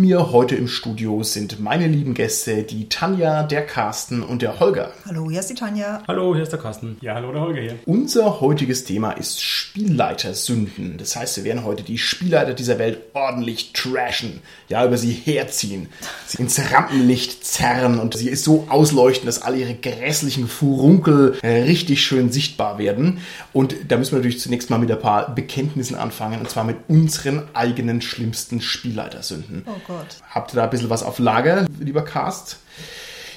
Mir heute im Studio sind meine lieben Gäste, die Tanja, der Carsten und der Holger. Hallo, hier ist die Tanja. Hallo, hier ist der Carsten. Ja, hallo, der Holger hier. Unser heutiges Thema ist Spielleitersünden. Das heißt, wir werden heute die Spielleiter dieser Welt ordentlich trashen, ja, über sie herziehen, sie ins Rampenlicht zerren und sie so ausleuchten, dass alle ihre grässlichen Furunkel äh, richtig schön sichtbar werden. Und da müssen wir natürlich zunächst mal mit ein paar Bekenntnissen anfangen, und zwar mit unseren eigenen schlimmsten Spielleitersünden. Oh Gott. Habt ihr da ein bisschen was auf Lager, lieber Cast?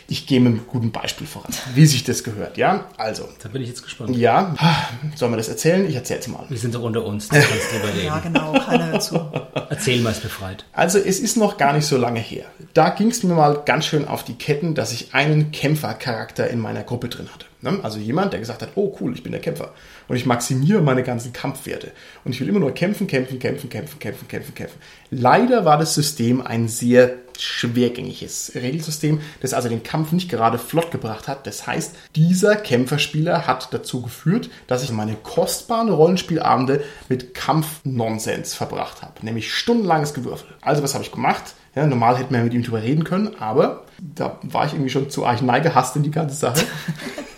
Ich gehe mit einem guten Beispiel voran, wie sich das gehört, ja? Also, Da bin ich jetzt gespannt. ja, sollen wir das erzählen? Ich erzähl's mal. Wir sind doch unter uns, da kannst du drüber Ja, genau, keiner hört zu. Erzähl mal, ist befreit. Also, es ist noch gar nicht so lange her. Da ging es mir mal ganz schön auf die Ketten, dass ich einen Kämpfercharakter in meiner Gruppe drin hatte. Ne? Also jemand, der gesagt hat, oh cool, ich bin der Kämpfer. Und ich maximiere meine ganzen Kampfwerte. Und ich will immer nur kämpfen, kämpfen, kämpfen, kämpfen, kämpfen, kämpfen, kämpfen. Leider war das System ein sehr schwergängiges Regelsystem, das also den Kampf nicht gerade flott gebracht hat. Das heißt, dieser Kämpferspieler hat dazu geführt, dass ich meine kostbaren Rollenspielabende mit Kampfnonsens verbracht habe. Nämlich stundenlanges Gewürfel. Also was habe ich gemacht? Ja, normal hätten wir mit ihm drüber reden können, aber da war ich irgendwie schon zu arg neigehasst in die ganze Sache.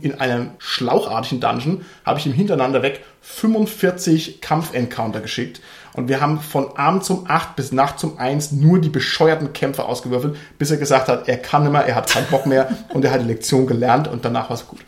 In einem schlauchartigen Dungeon habe ich ihm hintereinander weg 45 Kampf-Encounter geschickt. Und wir haben von Abend zum 8 bis Nacht zum 1 nur die bescheuerten Kämpfer ausgewürfelt, bis er gesagt hat, er kann nicht mehr, er hat keinen Bock mehr und er hat die Lektion gelernt und danach war es gut.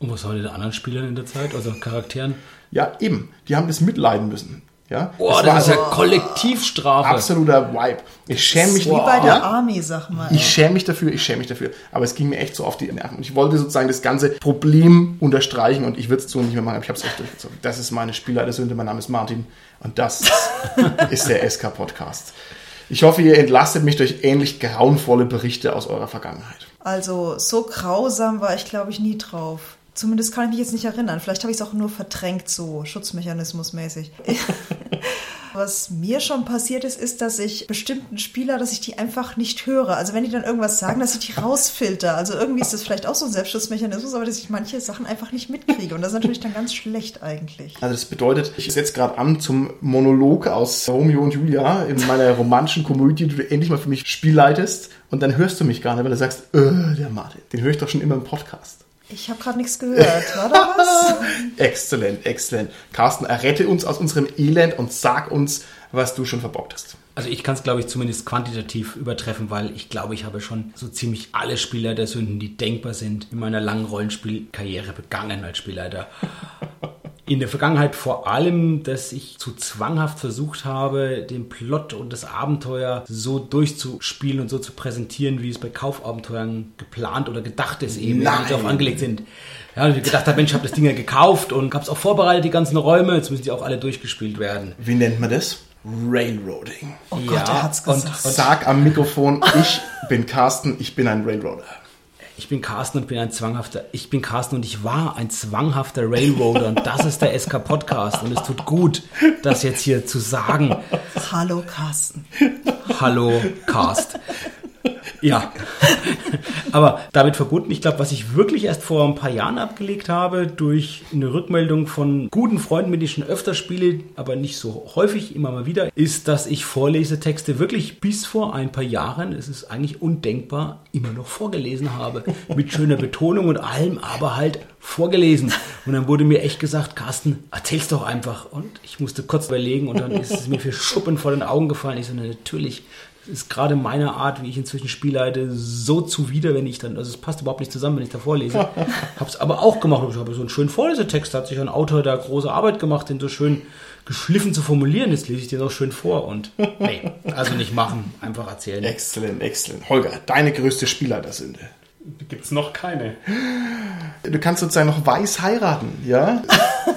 Und was war mit den anderen Spielern in der Zeit, also Charakteren? Ja, eben. Die haben das mitleiden müssen. Ja, Oh, war das ist ja also Kollektivstrafe. absoluter Vibe. Ich schäme mich Wie bei der ja? Army, sag mal. Ich schäme mich dafür, ich schäme mich dafür. Aber es ging mir echt so auf die Nerven. Und ich wollte sozusagen das ganze Problem unterstreichen und ich würde es so nicht mehr machen, aber ich habe es echt durchgezogen. Das ist meine Spielleitersünde. Mein Name ist Martin und das ist der SK-Podcast. Ich hoffe, ihr entlastet mich durch ähnlich grauenvolle Berichte aus eurer Vergangenheit. Also, so grausam war ich, glaube ich, nie drauf. Zumindest kann ich mich jetzt nicht erinnern. Vielleicht habe ich es auch nur verdrängt, so Schutzmechanismusmäßig. Was mir schon passiert ist, ist, dass ich bestimmten Spieler, dass ich die einfach nicht höre. Also wenn die dann irgendwas sagen, dass ich die rausfilter. Also irgendwie ist das vielleicht auch so ein Selbstschutzmechanismus, aber dass ich manche Sachen einfach nicht mitkriege. Und das ist natürlich dann ganz schlecht eigentlich. Also das bedeutet, ich setze gerade an zum Monolog aus Romeo und Julia in meiner romantischen Komödie, die du endlich mal für mich spielleitest und dann hörst du mich gar nicht, weil du sagst, äh, der Martin, den höre ich doch schon immer im Podcast. Ich habe gerade nichts gehört. War da was? Exzellent, exzellent. Carsten, errette uns aus unserem Elend und sag uns, was du schon verbockt hast. Also ich kann es, glaube ich, zumindest quantitativ übertreffen, weil ich glaube, ich habe schon so ziemlich alle Spieler der Sünden, die denkbar sind, in meiner langen Rollenspielkarriere begangen als Spielleiter. In der Vergangenheit vor allem, dass ich zu zwanghaft versucht habe, den Plot und das Abenteuer so durchzuspielen und so zu präsentieren, wie es bei Kaufabenteuern geplant oder gedacht ist, eben, Nein. die darauf angelegt sind. Ja, und ich gedacht habe, Mensch, ich habe das Ding ja gekauft und habe es auch vorbereitet, die ganzen Räume, jetzt müssen die auch alle durchgespielt werden. Wie nennt man das? Railroading. Oh Gott, er hat's und- gesagt. Sag am Mikrofon, ich bin Carsten, ich bin ein Railroader. Ich bin Carsten und bin ein zwanghafter. Ich bin Carsten und ich war ein zwanghafter Railroader und das ist der SK Podcast und es tut gut, das jetzt hier zu sagen. Hallo Carsten. Hallo Cast. Ja. Aber damit verbunden, ich glaube, was ich wirklich erst vor ein paar Jahren abgelegt habe, durch eine Rückmeldung von guten Freunden, mit denen ich schon öfter spiele, aber nicht so häufig, immer mal wieder, ist, dass ich Vorlesetexte wirklich bis vor ein paar Jahren, es ist eigentlich undenkbar, immer noch vorgelesen habe. Mit schöner Betonung und allem, aber halt vorgelesen. Und dann wurde mir echt gesagt, Carsten, erzähl's doch einfach. Und ich musste kurz überlegen und dann ist es mir für Schuppen vor den Augen gefallen. Ich so, na, natürlich, ist gerade meiner Art, wie ich inzwischen spielleite, so zuwider, wenn ich dann, also es passt überhaupt nicht zusammen, wenn ich da vorlese. Hab's aber auch gemacht. Ich habe so einen schönen Vorlesetext, da hat sich ein Autor da große Arbeit gemacht, den so schön geschliffen zu formulieren. Jetzt lese ich dir noch schön vor und nee, also nicht machen, einfach erzählen. Exzellent, exzellent. Holger, deine größte Spielleitersünde. Gibt's noch keine. Du kannst sozusagen noch weiß heiraten, ja?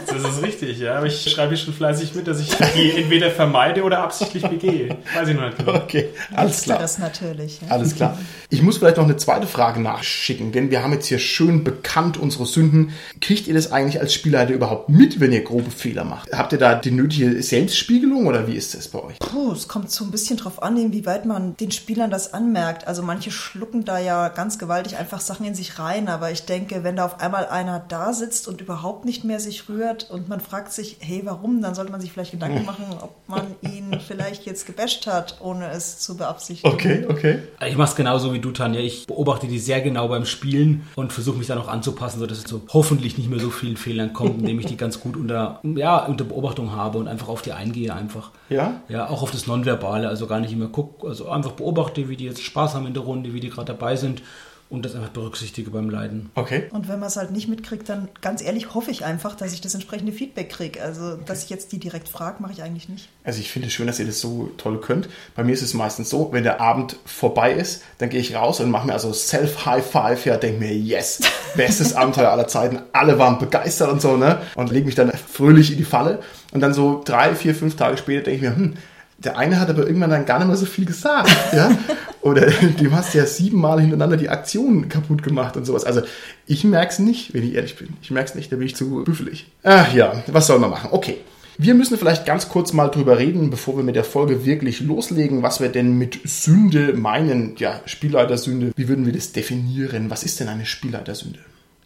Das ist richtig, ja. Aber ich schreibe schon fleißig mit, dass ich die entweder vermeide oder absichtlich begehe. Weiß ich noch nicht genau. Okay, alles klar. Das natürlich. Ja. Alles klar. Ich muss vielleicht noch eine zweite Frage nachschicken, denn wir haben jetzt hier schön bekannt unsere Sünden. Kriegt ihr das eigentlich als Spielleiter überhaupt mit, wenn ihr grobe Fehler macht? Habt ihr da die nötige Selbstspiegelung oder wie ist das bei euch? Puh, es kommt so ein bisschen drauf an, inwieweit man den Spielern das anmerkt. Also manche schlucken da ja ganz gewaltig einfach Sachen in sich rein, aber ich denke, wenn da auf einmal einer da sitzt und überhaupt nicht mehr sich rührt und man fragt sich, hey, warum, dann sollte man sich vielleicht Gedanken machen, ob man ihn vielleicht jetzt gebasht hat, ohne es zu beabsichtigen. Okay, okay. Ich mache es genauso wie du, Tanja. Ich beobachte die sehr genau beim Spielen und versuche mich dann auch anzupassen, sodass es so hoffentlich nicht mehr so vielen Fehlern kommt, indem ich die ganz gut unter, ja, unter Beobachtung habe und einfach auf die eingehe einfach. Ja? Ja, auch auf das Nonverbale, also gar nicht immer gucke, also einfach beobachte, wie die jetzt Spaß haben in der Runde, wie die gerade dabei sind und das einfach berücksichtige beim Leiden. Okay. Und wenn man es halt nicht mitkriegt, dann ganz ehrlich hoffe ich einfach, dass ich das entsprechende Feedback kriege. Also, okay. dass ich jetzt die direkt frage, mache ich eigentlich nicht. Also, ich finde es schön, dass ihr das so toll könnt. Bei mir ist es meistens so, wenn der Abend vorbei ist, dann gehe ich raus und mache mir also Self-High-Five, ja, denke mir, yes, bestes Abenteuer aller Zeiten. Alle waren begeistert und so, ne? Und lege mich dann fröhlich in die Falle. Und dann so drei, vier, fünf Tage später denke ich mir, hm, der eine hat aber irgendwann dann gar nicht mehr so viel gesagt, ja. Oder dem hast du ja siebenmal hintereinander die Aktion kaputt gemacht und sowas. Also ich merke es nicht, wenn ich ehrlich bin. Ich merke es nicht, da bin ich zu büffelig. Ach ja, was soll man machen? Okay. Wir müssen vielleicht ganz kurz mal drüber reden, bevor wir mit der Folge wirklich loslegen, was wir denn mit Sünde meinen. Ja, Spielleitersünde. Wie würden wir das definieren? Was ist denn eine Spielleitersünde?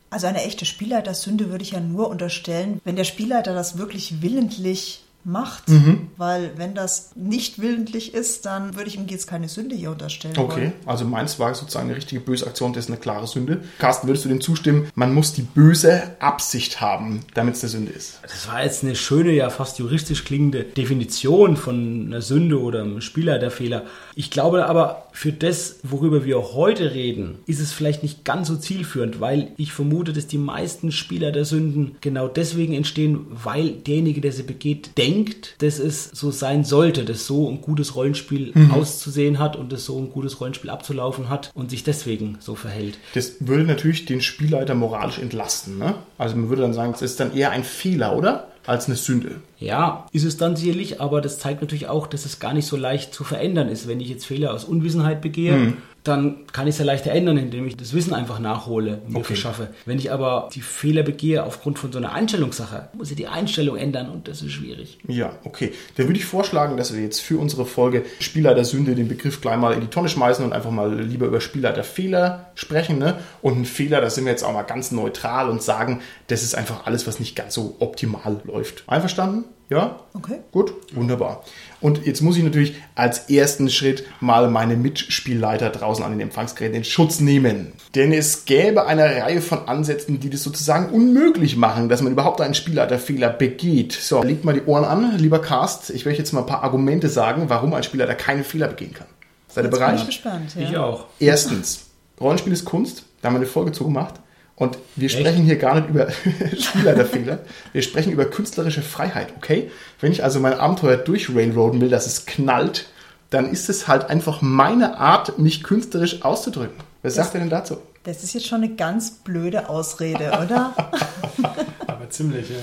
Also eine echte Spielleitersünde würde ich ja nur unterstellen, wenn der Spielleiter das wirklich willentlich macht. Mhm. Weil wenn das nicht willentlich ist, dann würde ich ihm jetzt keine Sünde hier unterstellen. Okay, wollen. also meins war sozusagen eine richtige böse Aktion, das ist eine klare Sünde. Carsten, würdest du dem zustimmen? Man muss die böse Absicht haben, damit es eine Sünde ist. Das war jetzt eine schöne, ja fast juristisch klingende Definition von einer Sünde oder einem Spieler der Fehler. Ich glaube aber, für das, worüber wir heute reden, ist es vielleicht nicht ganz so zielführend, weil ich vermute, dass die meisten Spieler der Sünden genau deswegen entstehen, weil derjenige, der sie begeht, denkt, dass es so sein sollte, dass so ein gutes Rollenspiel mhm. auszusehen hat und dass so ein gutes Rollenspiel abzulaufen hat und sich deswegen so verhält. Das würde natürlich den Spielleiter moralisch entlasten. Ne? Also man würde dann sagen, es ist dann eher ein Fehler, oder? Als eine Sünde. Ja, ist es dann sicherlich, aber das zeigt natürlich auch, dass es gar nicht so leicht zu verändern ist. Wenn ich jetzt Fehler aus Unwissenheit begehe, mhm dann kann ich es ja leichter ändern, indem ich das Wissen einfach nachhole und mir okay. verschaffe. Wenn ich aber die Fehler begehe aufgrund von so einer Einstellungssache, muss ich die Einstellung ändern und das ist schwierig. Ja, okay. Dann würde ich vorschlagen, dass wir jetzt für unsere Folge Spielleiter Sünde den Begriff gleich mal in die Tonne schmeißen und einfach mal lieber über Spielleiter Fehler sprechen. Ne? Und ein Fehler, da sind wir jetzt auch mal ganz neutral und sagen, das ist einfach alles, was nicht ganz so optimal läuft. Einverstanden? Ja? Okay. Gut, wunderbar. Und jetzt muss ich natürlich als ersten Schritt mal meine Mitspielleiter draußen an den Empfangsgeräten in Schutz nehmen. Denn es gäbe eine Reihe von Ansätzen, die das sozusagen unmöglich machen, dass man überhaupt einen Spielleiterfehler begeht. So, legt mal die Ohren an, lieber Cast. Ich werde jetzt mal ein paar Argumente sagen, warum ein Spielleiter keine Fehler begehen kann. Seid ihr bereit? Bin ich gespannt. Ja. Ich auch. Erstens, Rollenspiel ist Kunst. Da haben wir eine Folge zu gemacht. Und wir Echt? sprechen hier gar nicht über Spielleiterfehler. wir sprechen über künstlerische Freiheit, okay? Wenn ich also mein Abenteuer durchrailroaden will, dass es knallt, dann ist es halt einfach meine Art, mich künstlerisch auszudrücken. Was das, sagt ihr denn dazu? Das ist jetzt schon eine ganz blöde Ausrede, oder? Aber ziemlich, ja.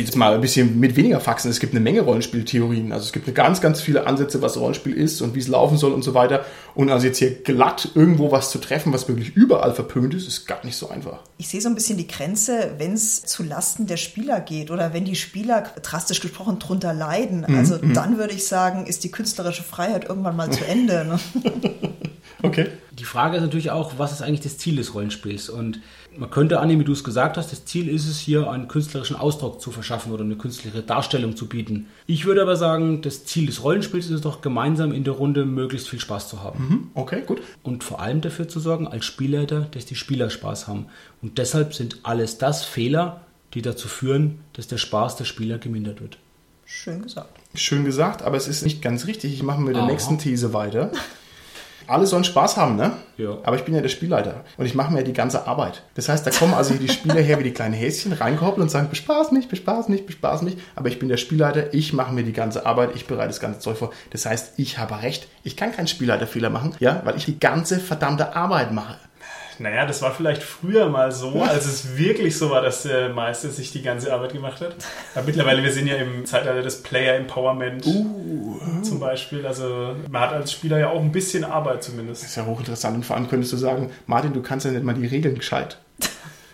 Jetzt mal ein bisschen mit weniger Faxen. Es gibt eine Menge Rollenspieltheorien. Also es gibt ganz, ganz viele Ansätze, was Rollenspiel ist und wie es laufen soll und so weiter. Und also jetzt hier glatt irgendwo was zu treffen, was wirklich überall verpönt ist, ist gar nicht so einfach. Ich sehe so ein bisschen die Grenze, wenn es zu Lasten der Spieler geht oder wenn die Spieler drastisch gesprochen drunter leiden. Mhm, also mhm. dann würde ich sagen, ist die künstlerische Freiheit irgendwann mal zu Ende. Ne? okay. Die Frage ist natürlich auch, was ist eigentlich das Ziel des Rollenspiels? Und man könnte annehmen, wie du es gesagt hast, das Ziel ist es hier, einen künstlerischen Ausdruck zu verschaffen oder eine künstlerische Darstellung zu bieten. Ich würde aber sagen, das Ziel des Rollenspiels ist es doch, gemeinsam in der Runde möglichst viel Spaß zu haben. Mhm. Okay, gut. Und vor allem dafür zu sorgen, als Spielleiter, dass die Spieler Spaß haben. Und deshalb sind alles das Fehler, die dazu führen, dass der Spaß der Spieler gemindert wird. Schön gesagt. Schön gesagt, aber es ist nicht ganz richtig. Ich mache mit der Aha. nächsten These weiter. Alle sollen Spaß haben, ne? Ja. Aber ich bin ja der Spielleiter und ich mache mir die ganze Arbeit. Das heißt, da kommen also die Spieler her wie die kleinen Häschen, reinkoppeln und sagen, bespaß mich, bespaß mich, bespaß mich. Aber ich bin der Spielleiter, ich mache mir die ganze Arbeit, ich bereite das ganze Zeug vor. Das heißt, ich habe recht. Ich kann keinen Spielleiterfehler machen, ja, weil ich die ganze verdammte Arbeit mache. Naja, das war vielleicht früher mal so, als es wirklich so war, dass der Meister sich die ganze Arbeit gemacht hat. Aber mittlerweile, wir sind ja im Zeitalter des Player Empowerment Uh, zum Beispiel. Also man hat als Spieler ja auch ein bisschen Arbeit zumindest. Das ist ja hochinteressant. Und vor allem könntest du sagen, Martin, du kannst ja nicht mal die Regeln gescheit.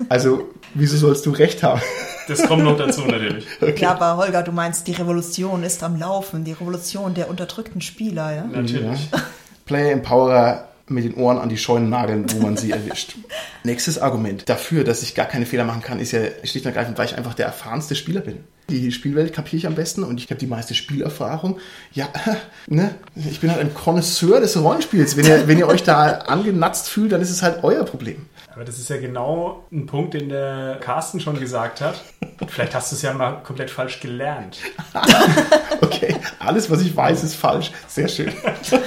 Also, wieso sollst du recht haben? Das kommt noch dazu natürlich. Ja, aber Holger, du meinst, die Revolution ist am Laufen, die Revolution der unterdrückten Spieler, ja? Natürlich. Player Empowerer mit den Ohren an die Scheunen nageln, wo man sie erwischt. Nächstes Argument dafür, dass ich gar keine Fehler machen kann, ist ja schlicht und ergreifend, weil ich einfach der erfahrenste Spieler bin. Die Spielwelt kapiere ich am besten und ich habe die meiste Spielerfahrung. Ja, ne? Ich bin halt ein Connoisseur des Rollenspiels. Wenn ihr, wenn ihr euch da angenatzt fühlt, dann ist es halt euer Problem. Aber das ist ja genau ein Punkt, den der Carsten schon gesagt hat. Vielleicht hast du es ja mal komplett falsch gelernt. Okay, alles, was ich weiß, ist falsch. Sehr schön.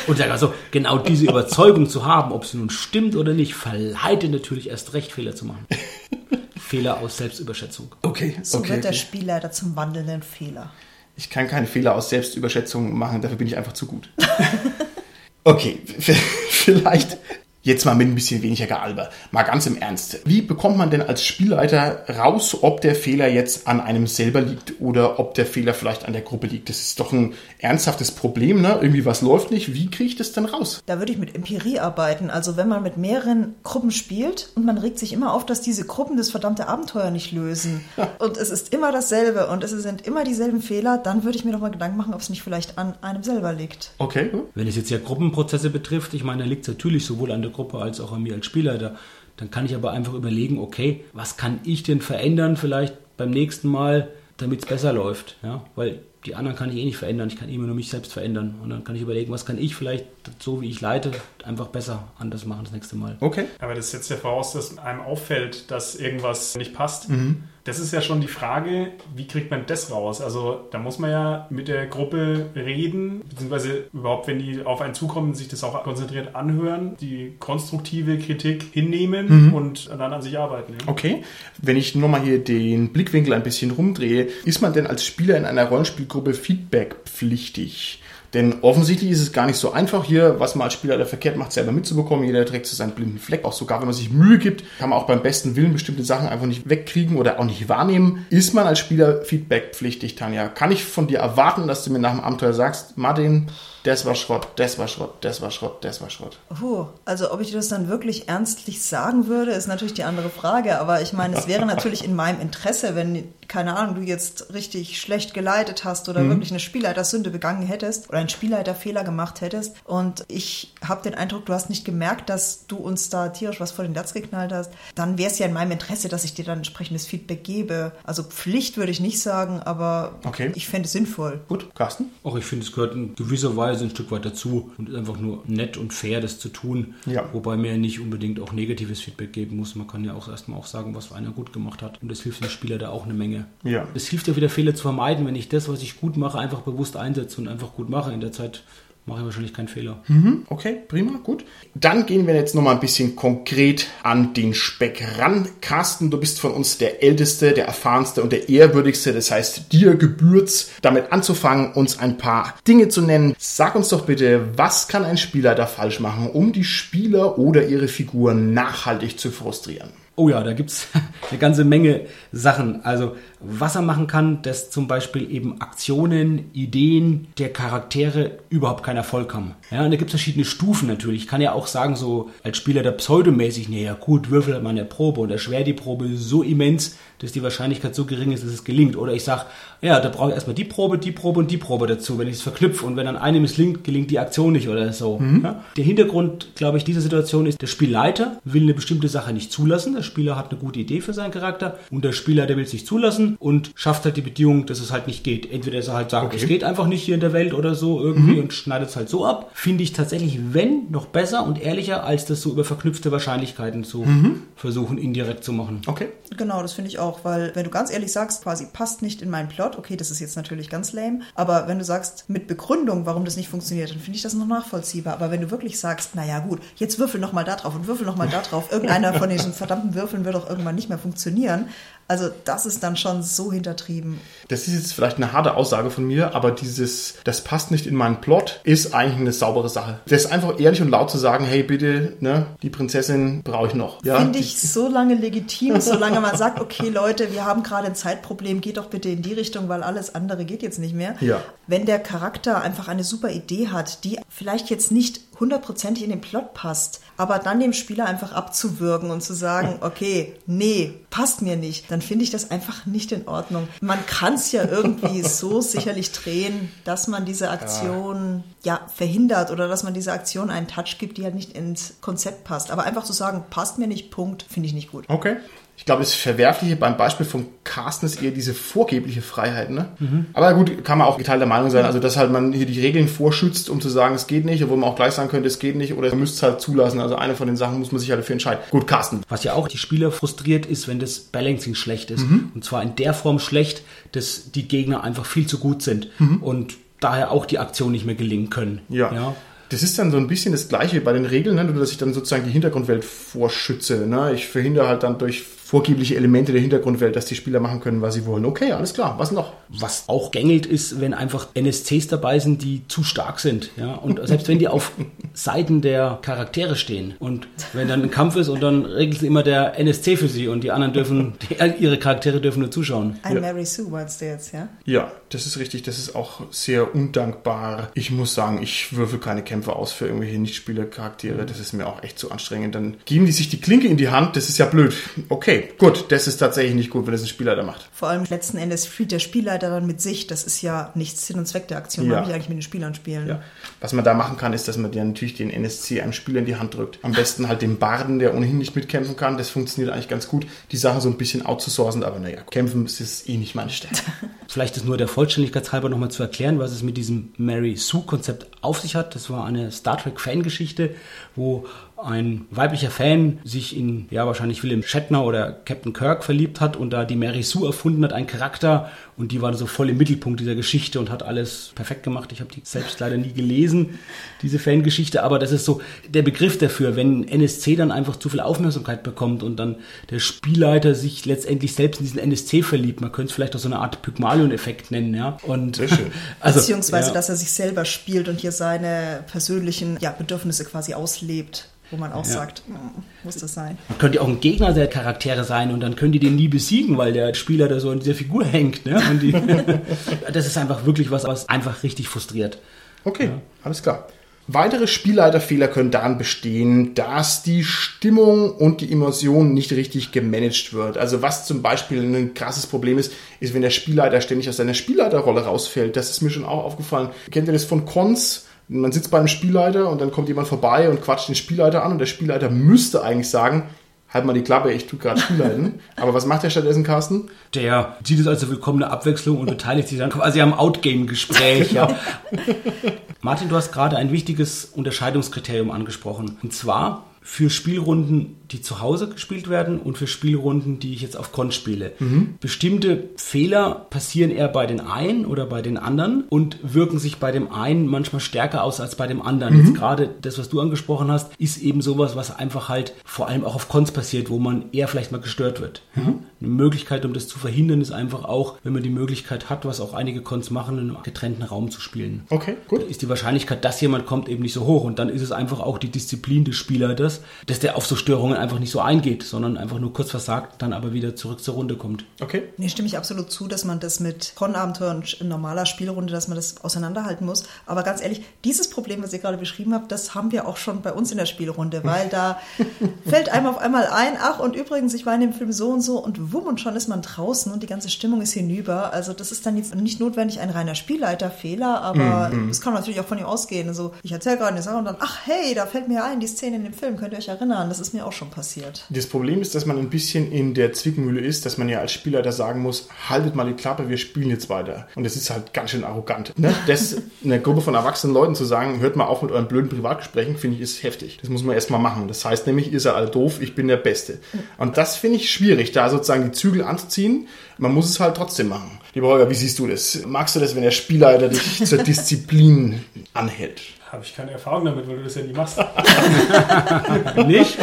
Und sag also, genau diese Überzeugung zu haben, ob sie nun stimmt oder nicht, verleitet natürlich erst recht, Fehler zu machen. Fehler aus Selbstüberschätzung. Okay, So okay. wird der okay. Spielleiter zum wandelnden Fehler. Ich kann keine Fehler aus Selbstüberschätzung machen, dafür bin ich einfach zu gut. Okay, vielleicht jetzt mal mit ein bisschen weniger Gealber. Mal ganz im Ernst. Wie bekommt man denn als Spielleiter raus, ob der Fehler jetzt an einem selber liegt oder ob der Fehler vielleicht an der Gruppe liegt? Das ist doch ein ernsthaftes Problem, ne? Irgendwie was läuft nicht. Wie kriege ich das denn raus? Da würde ich mit Empirie arbeiten. Also wenn man mit mehreren Gruppen spielt und man regt sich immer auf, dass diese Gruppen das verdammte Abenteuer nicht lösen und es ist immer dasselbe und es sind immer dieselben Fehler, dann würde ich mir doch mal Gedanken machen, ob es nicht vielleicht an einem selber liegt. Okay. Wenn es jetzt ja Gruppenprozesse betrifft, ich meine, da liegt es natürlich sowohl an der Gruppe als auch an mir als Spielleiter. Dann kann ich aber einfach überlegen, okay, was kann ich denn verändern vielleicht beim nächsten Mal, damit es besser läuft. Ja? Weil die anderen kann ich eh nicht verändern, ich kann immer nur mich selbst verändern. Und dann kann ich überlegen, was kann ich vielleicht, so wie ich leite, einfach besser anders machen das nächste Mal. Okay. Aber das setzt ja voraus, dass einem auffällt, dass irgendwas nicht passt. Das ist ja schon die Frage, wie kriegt man das raus? Also da muss man ja mit der Gruppe reden, beziehungsweise überhaupt, wenn die auf einen zukommen, sich das auch konzentriert anhören, die konstruktive Kritik hinnehmen und dann an sich arbeiten. Ja? Okay. Wenn ich nur mal hier den Blickwinkel ein bisschen rumdrehe, ist man denn als Spieler in einer Rollenspielgruppe feedbackpflichtig? Denn offensichtlich ist es gar nicht so einfach hier, was man als Spieler da verkehrt macht, selber mitzubekommen. Jeder trägt so seinen blinden Fleck. Auch sogar, wenn man sich Mühe gibt, kann man auch beim besten Willen bestimmte Sachen einfach nicht wegkriegen oder auch nicht wahrnehmen. Ist man als Spieler feedbackpflichtig, Tanja? Kann ich von dir erwarten, dass du mir nach dem Abenteuer sagst, Martin, das war Schrott, das war Schrott, das war Schrott, das war Schrott. Puh, also ob ich dir das dann wirklich ernstlich sagen würde, ist natürlich die andere Frage. Aber ich meine, es wäre natürlich in meinem Interesse, wenn, keine Ahnung, du jetzt richtig schlecht geleitet hast oder wirklich eine Spielleitersünde begangen hättest oder einen Spielleiterfehler gemacht hättest. Und ich habe den Eindruck, du hast nicht gemerkt, dass du uns da tierisch was vor den Latz geknallt hast. Dann wäre es ja in meinem Interesse, dass ich dir dann entsprechendes Feedback gebe. Also Pflicht würde ich nicht sagen, aber Okay. ich fände es sinnvoll. Gut, Carsten? Auch ich finde, es gehört in gewisser Weise ein Stück weit dazu und ist einfach nur nett und fair, das zu tun. Ja. Wobei mir nicht unbedingt auch negatives Feedback geben muss. Man kann ja auch erstmal auch sagen, was einer gut gemacht hat. Und das hilft dem Spieler da auch eine Menge. Ja. Es hilft ja wieder Fehler zu vermeiden, wenn ich das, was ich gut mache, einfach bewusst einsetze und einfach gut mache. In der Zeit mache ich wahrscheinlich keinen Fehler. Okay, prima, gut. Dann gehen wir jetzt nochmal ein bisschen konkret an den Speck ran. Carsten, du bist von uns der Älteste, der Erfahrenste und der Ehrwürdigste. Das heißt, dir gebührt's, damit anzufangen, uns ein paar Dinge zu nennen. Sag uns doch bitte, was kann ein Spieler da falsch machen, um die Spieler oder ihre Figuren nachhaltig zu frustrieren? Oh ja, da gibt's eine ganze Menge Sachen. Also, was er machen kann, dass zum Beispiel eben Aktionen, Ideen der Charaktere überhaupt keinen Erfolg haben. Ja, und da gibt's verschiedene Stufen natürlich. Ich kann ja auch sagen, so als Spieler der pseudomäßig, naja gut, würfel halt mal eine Probe und erschwer die Probe so immens, dass die Wahrscheinlichkeit so gering ist, dass es gelingt. Oder ich sag, ja, da brauche ich erstmal die Probe, die Probe und die Probe dazu, wenn ich es verknüpfe und wenn dann eine misslingt, gelingt die Aktion nicht oder so. Ja? Der Hintergrund, glaube ich, dieser Situation ist, der Spielleiter will eine bestimmte Sache nicht zulassen. Der Spieler hat eine gute Idee für seinen Charakter und der Spielleiter will es nicht zulassen und schafft halt die Bedingung, dass es halt nicht geht. Entweder dass er halt sagt, Okay. es geht einfach nicht hier in der Welt oder so irgendwie und schneidet es halt so ab. Finde ich tatsächlich, wenn, noch besser und ehrlicher, als das so über verknüpfte Wahrscheinlichkeiten zu versuchen, indirekt zu machen. Okay. Genau, das finde ich auch, weil wenn du ganz ehrlich sagst, quasi passt nicht in meinen Plot, okay, das ist jetzt natürlich ganz lame, aber wenn du sagst mit Begründung, warum das nicht funktioniert, dann finde ich das noch nachvollziehbar. Aber wenn du wirklich sagst, naja gut, jetzt würfel noch mal da drauf und würfel noch mal da drauf, irgendeiner von diesen verdammten Würfeln wird doch irgendwann nicht mehr funktionieren. Also das ist dann schon so hintertrieben. Das ist jetzt vielleicht eine harte Aussage von mir, aber dieses, das passt nicht in meinen Plot, ist eigentlich eine saubere Sache. Das ist einfach ehrlich und laut zu sagen, hey bitte, ne, die Prinzessin brauche ich noch. Ja, Finde ich so lange legitim, solange man sagt, okay Leute, wir haben gerade ein Zeitproblem, geht doch bitte in die Richtung, weil alles andere geht jetzt nicht mehr. Ja. Wenn der Charakter einfach eine super Idee hat, die vielleicht jetzt nicht hundertprozentig in den Plot passt, aber dann dem Spieler einfach abzuwürgen und zu sagen, okay, nee, passt mir nicht, dann finde ich das einfach nicht in Ordnung. Man kann es ja irgendwie so sicherlich drehen, dass man diese Aktion ja. verhindert oder dass man dieser Aktion einen Touch gibt, die halt nicht ins Konzept passt. Aber einfach zu sagen, passt mir nicht, Punkt, finde ich nicht gut. Okay. Ich glaube, das Verwerfliche beim Beispiel von Carsten ist eher diese vorgebliche Freiheit. Ne? Aber gut, kann man auch geteilter Meinung sein. Also, dass halt man hier die Regeln vorschützt, um zu sagen, es geht nicht, obwohl man auch gleich sagen könnte, es geht nicht, oder man müsste es halt zulassen. Also, eine von den Sachen muss man sich halt dafür entscheiden. Gut, Carsten. Was ja auch die Spieler frustriert ist, wenn das Balancing schlecht ist. Mhm. Und zwar in der Form schlecht, dass die Gegner einfach viel zu gut sind und daher auch die Aktion nicht mehr gelingen können. Mhm. Ja. Das ist dann so ein bisschen das Gleiche bei den Regeln, ne? dass ich dann sozusagen die Hintergrundwelt vorschütze. Ne? Ich verhindere halt dann durch vorgebliche Elemente der Hintergrundwelt, dass die Spieler machen können, was sie wollen. Okay, alles klar. Was noch? Was auch gängelt ist, wenn einfach NSCs dabei sind, die zu stark sind. Ja? Und selbst wenn die auf Seiten der Charaktere stehen und wenn dann ein Kampf ist und dann regelt immer der NSC für sie und die anderen dürfen, die, ihre Charaktere dürfen nur zuschauen. Ein Ja. Mary Sue meinst du jetzt, ja? Ja, das ist richtig. Das ist auch sehr undankbar. Ich muss sagen, ich würfel keine Kämpfe aus für irgendwelche Nichtspielercharaktere. Das ist mir auch echt zu anstrengend. Dann geben die sich die Klinke in die Hand. Das ist ja blöd. Okay, gut. Das ist tatsächlich nicht gut, wenn das ein Spieler da macht. Vor allem letzten Endes fühlt der Spielleiter dann mit sich. Das ist ja nicht Sinn und Zweck der Aktion. Ja. Man will ja eigentlich mit den Spielern spielen. Ja. Was man da machen kann, ist, dass man dir natürlich den NSC einem Spieler in die Hand drückt. Am besten halt den Barden, der ohnehin nicht mitkämpfen kann. Das funktioniert eigentlich ganz gut. Die Sachen so ein bisschen outzusourcen, aber naja, kämpfen ist es eh nicht meine Stärke. Vielleicht ist nur der Vollständigkeit halber nochmal zu erklären, was es mit diesem Mary Sue-Konzept auf sich hat. Das war eine Star Trek-Fangeschichte, wo ein weiblicher Fan sich in, ja, wahrscheinlich William Shatner oder Captain Kirk verliebt hat und da die Mary Sue erfunden hat, einen Charakter und die war so voll im Mittelpunkt dieser Geschichte und hat alles perfekt gemacht. Ich habe die selbst leider nie gelesen, diese Fangeschichte, aber das ist so der Begriff dafür, wenn NSC dann einfach zu viel Aufmerksamkeit bekommt und dann der Spielleiter sich letztendlich selbst in diesen NSC verliebt. Man könnte es vielleicht auch so eine Art Pygmalion-Effekt nennen, ja. Und also, Beziehungsweise, ja. dass er sich selber spielt und hier seine persönlichen ja, Bedürfnisse quasi auslebt. Wo man auch Ja. sagt, "Hm, muss das sein. Man könnte auch ein Gegner der Charaktere sein und dann können die den nie besiegen, weil der Spieler da so in dieser Figur hängt. Ne? Und die, das ist einfach wirklich was, was einfach richtig frustriert. Okay, alles klar. Weitere Spielleiterfehler können daran bestehen, dass die Stimmung und die Emotion nicht richtig gemanagt wird. Also was zum Beispiel ein krasses Problem ist, ist, wenn der Spielleiter ständig aus seiner Spielleiterrolle rausfällt. Das ist mir schon auch aufgefallen. Kennt ihr das von Cons? Man sitzt bei einem Spielleiter und dann kommt jemand vorbei und quatscht den Spielleiter an und der Spielleiter müsste eigentlich sagen, halt mal die Klappe, ich tu gerade Spielleiten. Aber was macht der stattdessen, Carsten? Der sieht es als eine willkommene Abwechslung und beteiligt sich dann quasi am Outgame-Gespräch. Ja. Martin, du hast gerade ein wichtiges Unterscheidungskriterium angesprochen. Und zwar für Spielrunden, die zu Hause gespielt werden und für Spielrunden, die ich jetzt auf Con spiele. Bestimmte Fehler passieren eher bei den einen oder bei den anderen und wirken sich bei dem einen manchmal stärker aus als bei dem anderen. Jetzt gerade das, was du angesprochen hast, ist eben sowas, was einfach halt vor allem auch auf Cons passiert, wo man eher vielleicht mal gestört wird. Ja? Eine Möglichkeit, um das zu verhindern, ist einfach auch, wenn man die Möglichkeit hat, was auch einige Cons machen, in einem getrennten Raum zu spielen Okay, gut. ist die Wahrscheinlichkeit, dass jemand kommt, eben nicht so hoch. Und dann ist es einfach auch die Disziplin des Spielers, dass der auf so Störungen einfach nicht so eingeht, sondern einfach nur kurz versagt, dann aber wieder zurück zur Runde kommt. Okay. Nee, stimme ich absolut zu, dass man das mit Con-Abenteuern in normaler Spielrunde, dass man das auseinanderhalten muss. Aber ganz ehrlich, dieses Problem, was ihr gerade beschrieben habt, das haben wir auch schon bei uns in der Spielrunde, weil da fällt einem auf einmal ein, ach und übrigens, ich war in dem Film so und so und wumm und schon ist man draußen und die ganze Stimmung ist hinüber. Also das ist dann jetzt nicht notwendig ein reiner Spielleiterfehler, aber es kann natürlich auch von ihm ausgehen. Also ich erzähle gerade eine Sache und dann, ach hey, da fällt mir ein, die Szene in dem Film, könnt ihr euch erinnern, das ist mir auch schon passiert. Das Problem ist, dass man ein bisschen in der Zwickmühle ist, dass man ja als Spieler da sagen muss, haltet mal die Klappe, wir spielen jetzt weiter. Und das ist halt ganz schön arrogant. Ne? Das einer Gruppe von erwachsenen Leuten zu sagen, hört mal auf mit euren blöden Privatgesprächen, finde ich, ist heftig. Das muss man erstmal machen. Das heißt nämlich, ihr seid alle doof, ich bin der Beste. Und das finde ich schwierig, da sozusagen sozusagen die Zügel anzuziehen. Man muss es halt trotzdem machen. Lieber Holger, wie siehst du das? Magst du das, wenn der Spielleiter dich zur Disziplin anhält? Habe ich keine Erfahrung damit, weil du das ja nie machst. Nicht?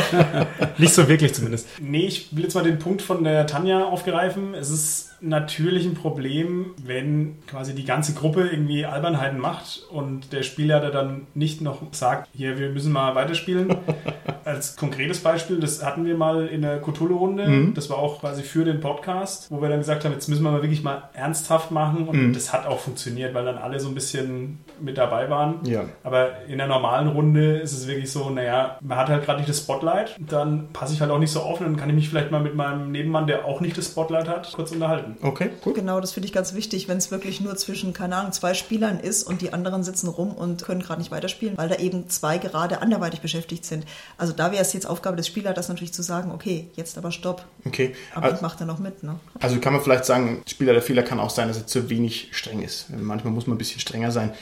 Nicht so wirklich zumindest. Nee, ich will jetzt mal den Punkt von der Tanja aufgreifen. Es ist natürlich ein Problem, wenn quasi die ganze Gruppe irgendwie Albernheiten macht und der Spielleiter dann nicht noch sagt, hier, wir müssen mal weiterspielen. Als konkretes Beispiel, das hatten wir mal in der Cthulhu-Runde. Mhm. Das war auch quasi für den Podcast, wo wir dann gesagt haben, jetzt müssen wir mal wirklich mal ernsthaft machen. Und Mhm. das hat auch funktioniert, weil dann alle so ein bisschen mit dabei waren. Ja. Aber in der normalen Runde ist es wirklich so, naja, man hat halt gerade nicht das Spotlight, dann passe ich halt auch nicht so auf und dann kann ich mich vielleicht mal mit meinem Nebenmann, der auch nicht das Spotlight hat, kurz unterhalten. Okay, gut. Genau, das finde ich ganz wichtig, wenn es wirklich nur zwischen, keine Ahnung, zwei Spielern ist und die anderen sitzen rum und können gerade nicht weiterspielen, weil da eben zwei gerade anderweitig beschäftigt sind. Also da wäre es jetzt Aufgabe des Spielers, natürlich zu sagen, okay, jetzt aber stopp. Okay. Aber ich Also, mache da noch mit, ne? also kann man vielleicht sagen, Spieler der Fehler kann auch sein, dass er zu wenig streng ist. Manchmal muss man ein bisschen strenger sein.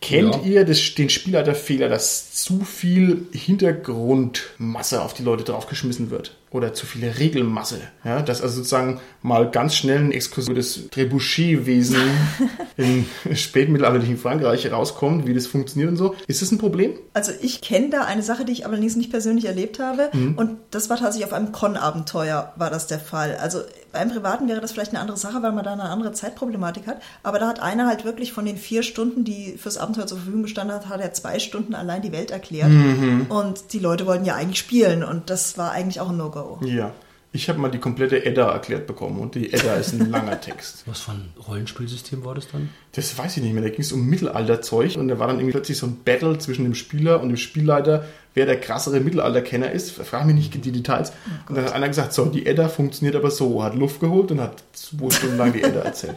Kennt Ja. ihr das, den Spielerfehler, dass zu viel Hintergrundmasse auf die Leute draufgeschmissen wird? Oder zu viele Regelmasse? Ja, dass also sozusagen mal ganz schnell ein Exkurs über das Trebuchet-Wesen im spätmittelalterlichen Frankreich rauskommt, wie das funktioniert und so. Ist das ein Problem? Also ich kenne da eine Sache, die ich allerdings nicht persönlich erlebt habe. Und das war tatsächlich auf einem Con-Abenteuer war das der Fall. Also beim Privaten wäre das vielleicht eine andere Sache, weil man da eine andere Zeitproblematik hat. Aber da hat einer halt wirklich von den vier Stunden, die fürs Abenteuer zur Verfügung gestanden hat, hat er zwei Stunden allein die Welt erklärt. Und die Leute wollten ja eigentlich spielen. Und das war eigentlich auch ein No-Go. Ja. Ich habe mal die komplette Edda erklärt bekommen und die Edda ist ein langer Text. Was für ein Rollenspielsystem war das dann? Das weiß ich nicht mehr. Da ging es um Mittelalterzeug und da war dann irgendwie plötzlich so ein Battle zwischen dem Spieler und dem Spielleiter, wer der krassere Mittelalterkenner ist. Frag mich nicht die Details. und dann hat einer gesagt, so, die Edda funktioniert aber so. Hat Luft geholt und hat zwei Stunden lang die Edda erzählt.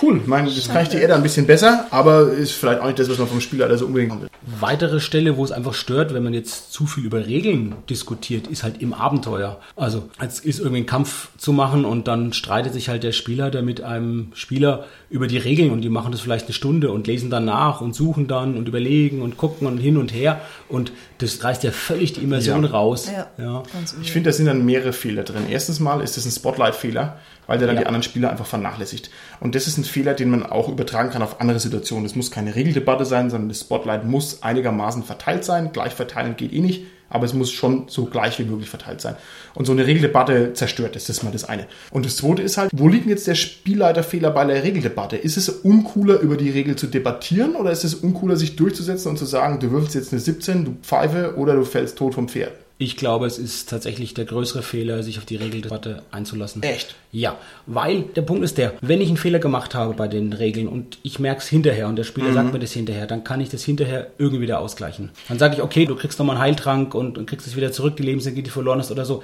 Cool, meine, das kann ich die Edda ein bisschen besser, aber ist vielleicht auch nicht das, was man vom Spielleiter so unbedingt will. Weitere Stelle, wo es einfach stört, wenn man jetzt zu viel über Regeln diskutiert, ist halt im Abenteuer. Also, es ist irgendwie ein Kampf zu machen und dann streitet sich halt der Spieler da mit einem Spieler über die Regeln und die machen das vielleicht eine Stunde und lesen dann nach und suchen dann und überlegen und gucken und hin und her und das reißt ja völlig die Immersion Ja. raus. Ja, ja. Ich finde, da sind dann mehrere Fehler drin. Erstens mal ist es ein Spotlight-Fehler, weil der dann Ja. die anderen Spieler einfach vernachlässigt. Und das ist ein Fehler, den man auch übertragen kann auf andere Situationen. Das muss keine Regeldebatte sein, sondern das Spotlight muss einigermaßen verteilt sein. Gleich verteilen geht eh nicht, aber es muss schon so gleich wie möglich verteilt sein. Und so eine Regeldebatte zerstört das. Das ist mal das eine. Und das zweite ist halt, wo liegt denn jetzt der Spielleiterfehler bei der Regeldebatte? Ist es uncooler, über die Regel zu debattieren oder ist es uncooler, sich durchzusetzen und zu sagen, du würfelst jetzt eine 17, du Pfeife oder du fällst tot vom Pferd? Ich glaube, es ist tatsächlich der größere Fehler, sich auf die Regeldebatte einzulassen. Echt? Ja, weil der Punkt ist der, wenn ich einen Fehler gemacht habe bei den Regeln und ich merke es hinterher und der Spieler sagt mir das hinterher, dann kann ich das hinterher irgendwie wieder ausgleichen. Dann sage ich, okay, du kriegst nochmal einen Heiltrank und, und kriegst es wieder zurück, die Lebensenergie, die verloren ist oder so.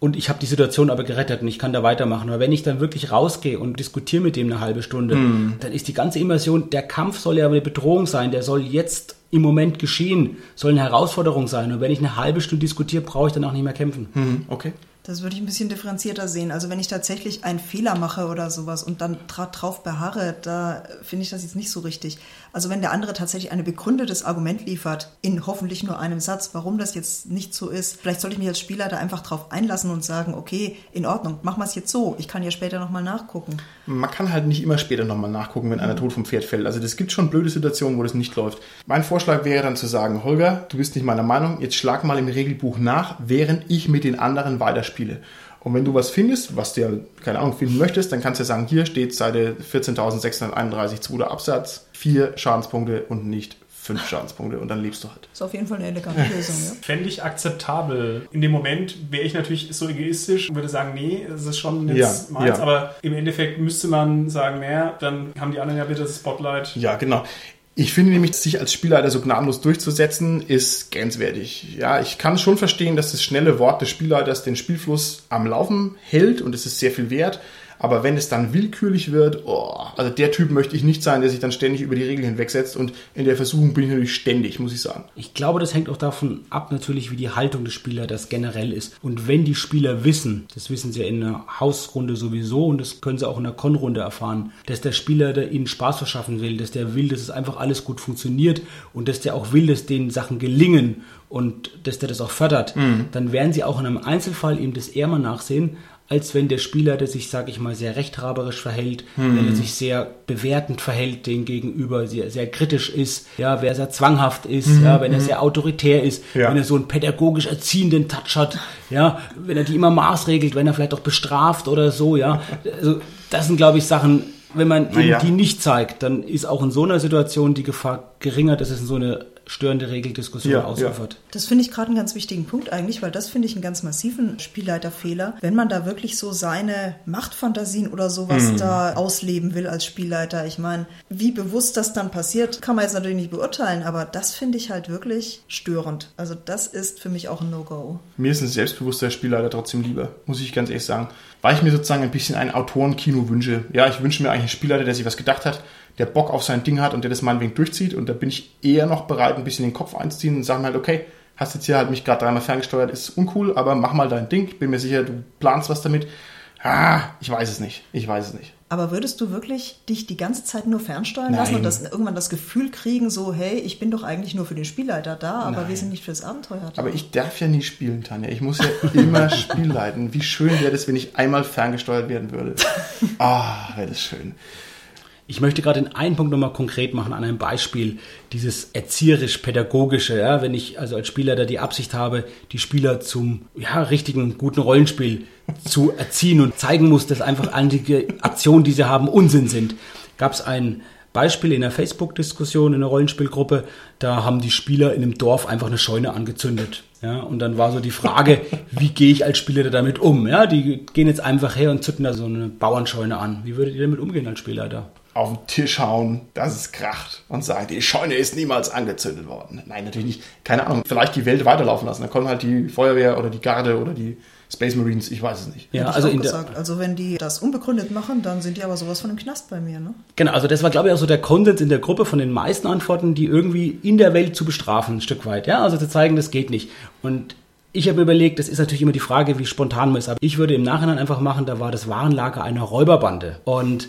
Und ich habe die Situation aber gerettet und ich kann da weitermachen. Aber wenn ich dann wirklich rausgehe und diskutiere mit dem eine halbe Stunde, dann ist die ganze Immersion, der Kampf soll ja aber eine Bedrohung sein, der soll jetzt im Moment geschehen, soll eine Herausforderung sein. Und wenn ich eine halbe Stunde diskutiere, brauche ich dann auch nicht mehr kämpfen. Hm, okay. Das würde ich ein bisschen differenzierter sehen. Also wenn ich tatsächlich einen Fehler mache oder sowas und dann dra drauf beharre, da finde ich das jetzt nicht so richtig. Also wenn der andere tatsächlich ein begründetes Argument liefert, in hoffentlich nur einem Satz, warum das jetzt nicht so ist, vielleicht sollte ich mich als Spieler da einfach drauf einlassen und sagen, okay, in Ordnung, machen wir es jetzt so. Ich kann ja später nochmal nachgucken. Man kann halt nicht immer später nochmal nachgucken, wenn einer tot vom Pferd fällt. Also das gibt schon blöde Situationen, wo das nicht läuft. Mein Vorschlag wäre dann zu sagen, Holger, du bist nicht meiner Meinung, jetzt schlag mal im Regelbuch nach, während ich mit den anderen weiterspiele. Und wenn du was findest, was du ja, keine Ahnung, finden möchtest, dann kannst du ja sagen, hier steht Seite 14.631, zweiter Absatz, vier Schadenspunkte und nicht fünf Schadenspunkte und dann lebst du halt. Ist auf jeden Fall eine elegante Lösung, ja. Fände ich akzeptabel. In dem Moment wäre ich natürlich so egoistisch und würde sagen, nee, das ist schon jetzt Ja, meins. ja. Aber im Endeffekt müsste man sagen, naja, dann haben die anderen ja bitte das Spotlight. Ja, genau. Ich finde nämlich, sich als Spielleiter so gnadenlos durchzusetzen, ist grenzwertig. Ja, ich kann schon verstehen, dass das schnelle Wort des Spielleiters den Spielfluss am Laufen hält und es ist sehr viel wert. Aber wenn es dann willkürlich wird, oh, also der Typ möchte ich nicht sein, der sich dann ständig über die Regeln hinwegsetzt und in der Versuchung bin ich natürlich ständig, muss ich sagen. Ich glaube, das hängt auch davon ab, natürlich, wie die Haltung des Spielers das generell ist. Und wenn die Spieler wissen, das wissen sie ja in einer Hausrunde sowieso und das können sie auch in einer Con-Runde erfahren, dass der Spieler der ihnen Spaß verschaffen will, dass der will, dass es einfach alles gut funktioniert und dass der auch will, dass den Sachen gelingen und dass der das auch fördert, dann werden sie auch in einem Einzelfall ihm das eher mal nachsehen, als wenn der Spielleiter sich, sag ich mal, sehr rechthaberisch verhält, wenn er sich sehr bewertend verhält den gegenüber, sehr, sehr kritisch ist, ja, wer sehr zwanghaft ist, ja, wenn er sehr autoritär ist, Ja. wenn er so einen pädagogisch erziehenden Touch hat, ja, wenn er die immer maßregelt, wenn er vielleicht auch bestraft oder so, ja. Also, das sind, glaube ich, Sachen, wenn man eben ja. die nicht zeigt, dann ist auch in so einer Situation die Gefahr geringer, dass es in so eine störende Regeldiskussion Ja, ja. ausufert. Das finde ich gerade einen ganz wichtigen Punkt eigentlich, weil das finde ich einen ganz massiven Spielleiterfehler, wenn man da wirklich so seine Machtfantasien oder sowas Mhm. da ausleben will als Spielleiter. Ich meine, wie bewusst das dann passiert, kann man jetzt natürlich nicht beurteilen, aber das finde ich halt wirklich störend. Also das ist für mich auch ein No-Go. Mir ist ein selbstbewusster Spielleiter trotzdem lieber, muss ich ganz ehrlich sagen. Weil ich mir sozusagen ein bisschen ein Autorenkino wünsche. Ja, ich wünsche mir eigentlich einen Spielleiter, der sich was gedacht hat, der Bock auf sein Ding hat und der das meinetwegen durchzieht. Und da bin ich eher noch bereit, ein bisschen den Kopf einzuziehen und sagen halt, okay, hast jetzt hier halt mich gerade dreimal ferngesteuert, ist uncool, aber mach mal dein Ding. Bin mir sicher, du planst was damit. Ah, ich weiß es nicht. Ich weiß es nicht. Aber würdest du wirklich dich die ganze Zeit nur fernsteuern lassen Nein. und das, irgendwann das Gefühl kriegen, so, hey, ich bin doch eigentlich nur für den Spielleiter da, aber wir Nein. sind nicht fürs Abenteuer da? Aber ich darf ja nie spielen, Tanja. Ich muss ja immer Spiel leiten. Wie schön wäre das, wenn ich einmal ferngesteuert werden würde. Ah, wäre das schön. Ich möchte gerade den einen Punkt nochmal konkret machen an einem Beispiel, dieses erzieherisch-pädagogische, ja, wenn ich also als Spielleiter die Absicht habe, die Spieler zum ja, richtigen, guten Rollenspiel zu erziehen und zeigen muss, dass einfach einige Aktionen, die sie haben, Unsinn sind. Gab es ein Beispiel in einer Facebook-Diskussion, in einer Rollenspielgruppe, da haben die Spieler in einem Dorf einfach eine Scheune angezündet. Ja, und dann war so die Frage, wie gehe ich als Spielleiter damit um? Ja, die gehen jetzt einfach her und zünden da so eine Bauernscheune an. Wie würdet ihr damit umgehen als Spielleiter? Auf den Tisch hauen, dass es kracht und sagen, die Scheune ist niemals angezündet worden. Nein, natürlich nicht. Keine Ahnung. Vielleicht die Welt weiterlaufen lassen. Dann kommen halt die Feuerwehr oder die Garde oder die Space Marines. Ich weiß es nicht. Ja, also gesagt. also wenn die das unbegründet machen, dann sind die aber sowas von einem Knast bei mir, ne? Genau, also das war, glaube ich, auch so der Konsens in der Gruppe von den meisten Antworten, die irgendwie in der Welt zu bestrafen, ein Stück weit. Ja, also zu zeigen, das geht nicht. Und ich habe mir überlegt, das ist natürlich immer die Frage, wie spontan man ist. Aber ich würde im Nachhinein einfach machen, da war das Warenlager einer Räuberbande. Und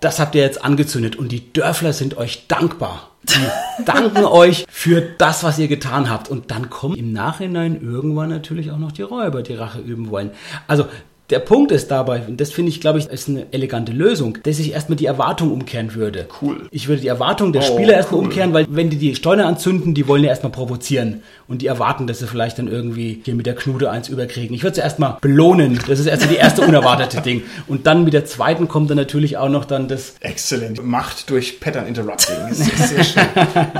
das habt ihr jetzt angezündet. Und die Dörfler sind euch dankbar. Die danken euch für das, was ihr getan habt. Und dann kommen im Nachhinein irgendwann natürlich auch noch die Räuber, die Rache üben wollen. Also der Punkt ist dabei, und das finde ich, glaube ich, ist eine elegante Lösung, dass ich erstmal die Erwartung umkehren würde. Cool. Ich würde die Erwartung der Oh, Spieler erstmal cool. umkehren, weil wenn die die Steuer anzünden, die wollen ja erstmal provozieren. Und die erwarten, dass sie vielleicht dann irgendwie hier mit der Knude eins überkriegen. Ich würde sie erstmal belohnen. Das ist erstmal die erste unerwartete Ding. Und dann mit der zweiten kommt dann natürlich auch noch dann das Exzellent. Macht durch Pattern Interrupting. Sehr, sehr schön.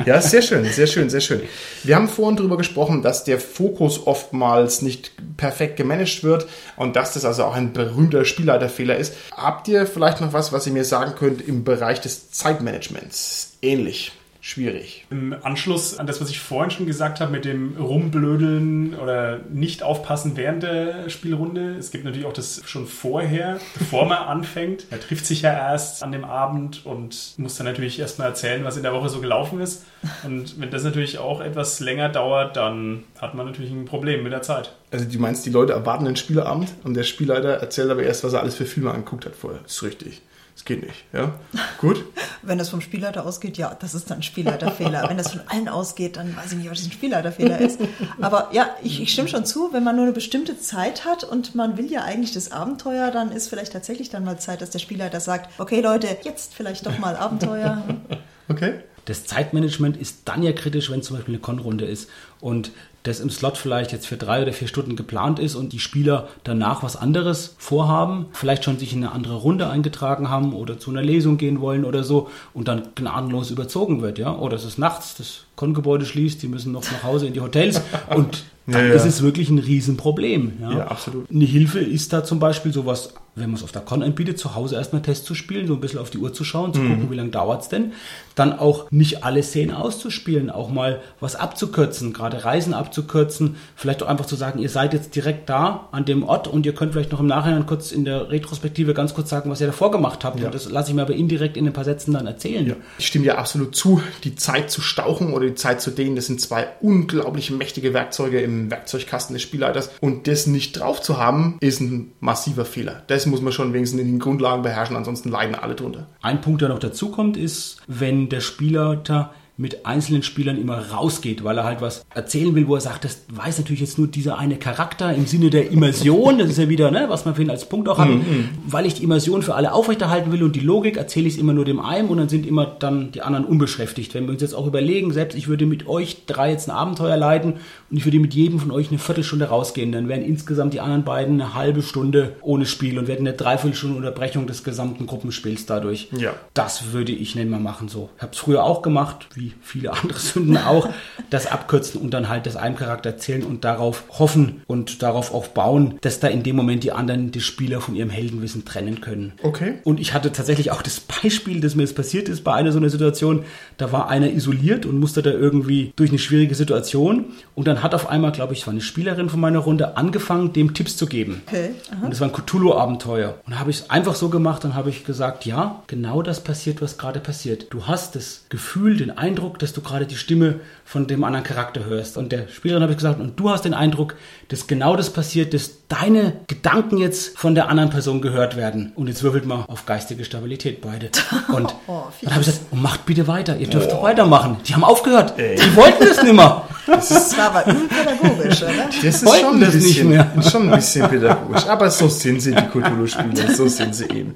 Ja, sehr schön, sehr schön, sehr schön. Wir haben vorhin darüber gesprochen, dass der Fokus oftmals nicht perfekt gemanagt wird und dass das also auch ein berühmter Spielleiterfehler ist. Habt ihr vielleicht noch was, was ihr mir sagen könnt im Bereich des Zeitmanagements? Ähnlich. Schwierig. Im Anschluss an das, was ich vorhin schon gesagt habe, mit dem Rumblödeln oder nicht aufpassen während der Spielrunde. Es gibt natürlich auch das schon vorher, bevor man anfängt. Er trifft sich ja erst an dem Abend und muss dann natürlich erstmal erzählen, was in der Woche so gelaufen ist. Und wenn das natürlich auch etwas länger dauert, dann hat man natürlich ein Problem mit der Zeit. Also du meinst, die Leute erwarten einen Spieleabend und der Spielleiter erzählt aber erst, was er alles für Filme angeguckt hat vorher. Das ist richtig. Das geht nicht. Ja? Gut. Wenn das vom Spielleiter ausgeht, ja, das ist dann ein Spielleiterfehler. wenn das von allen ausgeht, dann weiß ich nicht, was ein Spielleiterfehler ist. Aber ja, ich, ich stimme schon zu, wenn man nur eine bestimmte Zeit hat und man will ja eigentlich das Abenteuer, dann ist vielleicht tatsächlich dann mal Zeit, dass der Spielleiter sagt, okay Leute, jetzt vielleicht doch mal Abenteuer. Okay. Das Zeitmanagement ist dann ja kritisch, wenn zum Beispiel eine Con-Runde ist und das im Slot vielleicht jetzt für drei oder vier Stunden geplant ist und die Spieler danach was anderes vorhaben, vielleicht schon sich in eine andere Runde eingetragen haben oder zu einer Lesung gehen wollen oder so und dann gnadenlos überzogen wird, ja. Oder es ist nachts, das Con-Gebäude schließt, die müssen noch nach Hause in die Hotels und dann Ja, ja. ist es wirklich ein Riesenproblem. Ja? Ja, absolut. Eine Hilfe ist da zum Beispiel sowas, wenn man es auf der Con anbietet, zu Hause erstmal Test zu spielen, so ein bisschen auf die Uhr zu schauen, zu gucken, wie lange dauert's denn. Dann auch nicht alle Szenen auszuspielen, auch mal was abzukürzen, gerade Reisen abzukürzen, vielleicht auch einfach zu sagen, ihr seid jetzt direkt da an dem Ort und ihr könnt vielleicht noch im Nachhinein kurz in der Retrospektive ganz kurz sagen, was ihr davor gemacht habt. Und das lasse ich mir aber indirekt in ein paar Sätzen dann erzählen. Ich stimme dir absolut zu. Die Zeit zu stauchen oder die Zeit zu dehnen, das sind zwei unglaublich mächtige Werkzeuge im Werkzeugkasten des Spielleiters. Und das nicht drauf zu haben, ist ein massiver Fehler. Das muss man schon wenigstens in den Grundlagen beherrschen, ansonsten leiden alle drunter. Ein Punkt, der noch dazu kommt, ist, wenn der Spielleiter mit einzelnen Spielern immer rausgeht, weil er halt was erzählen will, wo er sagt, das weiß natürlich jetzt nur dieser eine Charakter im Sinne der Immersion, das ist ja wieder, ne, was man vorhin als Punkt auch hat, mhm. weil ich die Immersion für alle aufrechterhalten will und die Logik erzähle ich es immer nur dem einen und dann sind immer dann die anderen unbeschäftigt. Wenn wir uns jetzt auch überlegen, selbst ich würde mit euch drei jetzt ein Abenteuer leiten und ich würde mit jedem von euch eine Viertelstunde rausgehen, dann wären insgesamt die anderen beiden eine halbe Stunde ohne Spiel und hätten eine Dreiviertelstunde Unterbrechung des gesamten Gruppenspiels dadurch. Ja. Das würde ich nicht mehr machen so. Ich habe es früher auch gemacht, wie viele andere Sünden auch, das abkürzen und dann halt das einem Charakter erzählen und darauf hoffen und darauf auch bauen, dass da in dem Moment die anderen die Spieler von ihrem Heldenwissen trennen können. Okay. Und ich hatte tatsächlich auch das Beispiel, dass mir das passiert ist bei einer so einer Situation, da war einer isoliert und musste da irgendwie durch eine schwierige Situation und dann hat auf einmal, glaube ich, es war eine Spielerin von meiner Runde, angefangen, dem Tipps zu geben. Okay. Und es war ein Cthulhu-Abenteuer. Und da habe ich es einfach so gemacht, dann habe ich gesagt, ja, genau das passiert, was gerade passiert. Du hast das Gefühl, den Eindruck, dass du gerade die Stimme von dem anderen Charakter hörst. Und der Spielerin habe ich gesagt, und du hast den Eindruck, dass genau das passiert, dass deine Gedanken jetzt von der anderen Person gehört werden. Und jetzt würfelt man auf geistige Stabilität beide. Und Oh, dann habe ich gesagt, oh, macht bitte weiter, ihr dürft Oh. doch weitermachen. Die haben aufgehört. Die wollten es nicht mehr. Das war aber unpädagogisch, oder? Das ist schon ein, das nicht bisschen, mehr. schon ein bisschen pädagogisch. Aber so sind sie, die Cthulhu-Spieler. So sind sie eben.